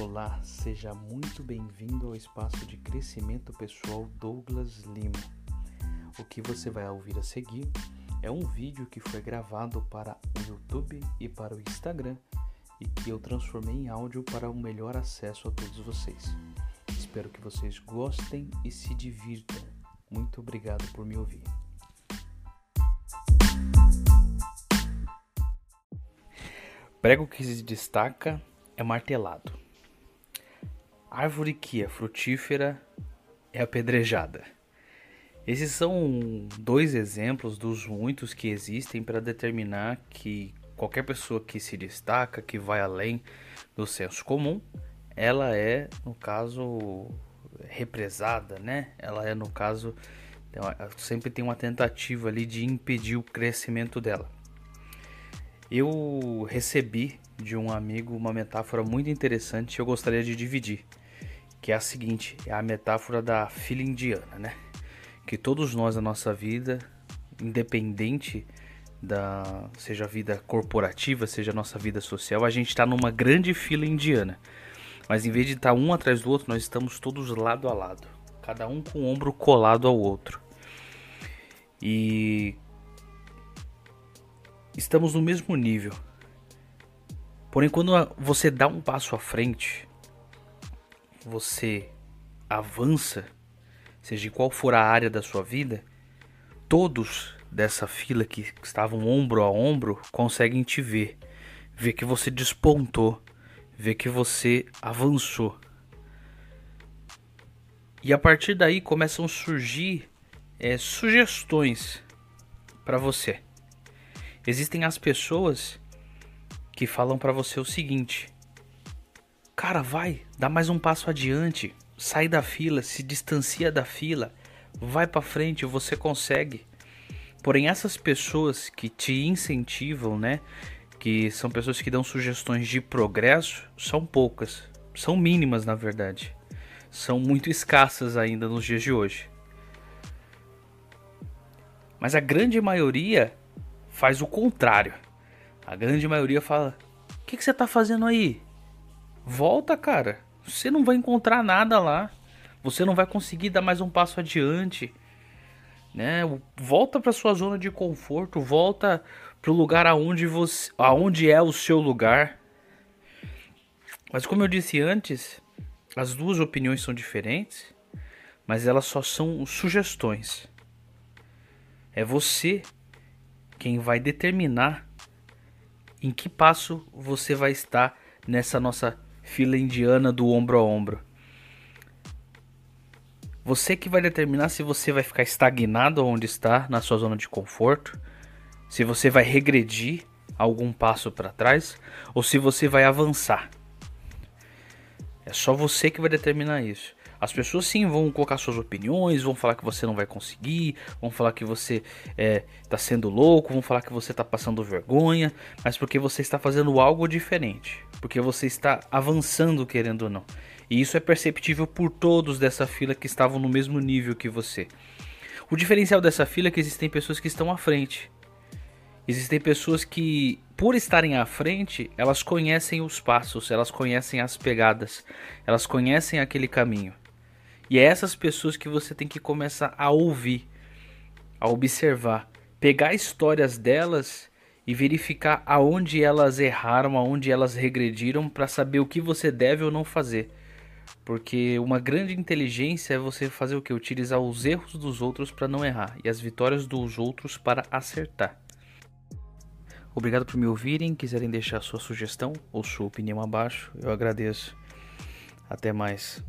Olá, seja muito bem-vindo ao espaço de crescimento pessoal Douglas Lima. O que você vai ouvir a seguir é um vídeo que foi gravado para o YouTube e para o Instagram e que eu transformei em áudio para um melhor acesso a todos vocês. Espero que vocês gostem e se divirtam. Muito obrigado por me ouvir. Prego que se destaca é martelado. Árvore que é frutífera é apedrejada. Esses são dois exemplos dos muitos que existem para determinar que qualquer pessoa que se destaca, que vai além do senso comum, ela é, no caso, represada, né? Ela é, no caso, sempre tem uma tentativa ali de impedir o crescimento dela. Eu recebi de um amigo uma metáfora muito interessante e eu gostaria de dividir, que é a seguinte, é a metáfora da filha indiana, né? Que todos nós na nossa vida, independente da seja a vida corporativa, seja a nossa vida social, a gente está numa grande fila indiana. Mas em vez de estar tá um atrás do outro, nós estamos todos lado a lado, cada um com o ombro colado ao outro. E estamos no mesmo nível. Porém, quando você dá um passo à frente, você avança, seja qual for a área da sua vida, todos dessa fila que estavam ombro a ombro conseguem te ver, ver que você despontou, ver que você avançou. E a partir daí começam a surgir é, sugestões para você. Existem as pessoas que falam para você o seguinte: Cara, vai, dá mais um passo adiante, sai da fila, se distancia da fila, vai para frente, você consegue. Porém, essas pessoas que te incentivam, né, que são pessoas que dão sugestões de progresso, são poucas, são mínimas na verdade. São muito escassas ainda nos dias de hoje. Mas a grande maioria faz o contrário. A grande maioria fala: O que, que você tá fazendo aí? Volta, cara. Você não vai encontrar nada lá. Você não vai conseguir dar mais um passo adiante. Né? Volta para sua zona de conforto, volta para o lugar aonde você, aonde é o seu lugar. Mas como eu disse antes, as duas opiniões são diferentes, mas elas só são sugestões. É você quem vai determinar em que passo você vai estar nessa nossa fila indiana do ombro a ombro. Você que vai determinar se você vai ficar estagnado onde está, na sua zona de conforto, se você vai regredir algum passo para trás ou se você vai avançar. É só você que vai determinar isso. As pessoas sim vão colocar suas opiniões, vão falar que você não vai conseguir, vão falar que você é, sendo louco, vão falar que você está passando vergonha, mas porque você está fazendo algo diferente, porque você está avançando querendo ou não. E isso é perceptível por todos dessa fila que estavam no mesmo nível que você. O diferencial dessa fila é que existem pessoas que estão à frente. Existem pessoas que, por estarem à frente, elas conhecem os passos, elas conhecem as pegadas, elas conhecem aquele caminho. E é essas pessoas que você tem que começar a ouvir, a observar, pegar histórias delas e verificar aonde elas erraram, aonde elas regrediram para saber o que você deve ou não fazer. Porque uma grande inteligência é você fazer o que? Utilizar os erros dos outros para não errar e as vitórias dos outros para acertar. Obrigado por me ouvirem. Quiserem deixar sua sugestão ou sua opinião abaixo, eu agradeço. Até mais.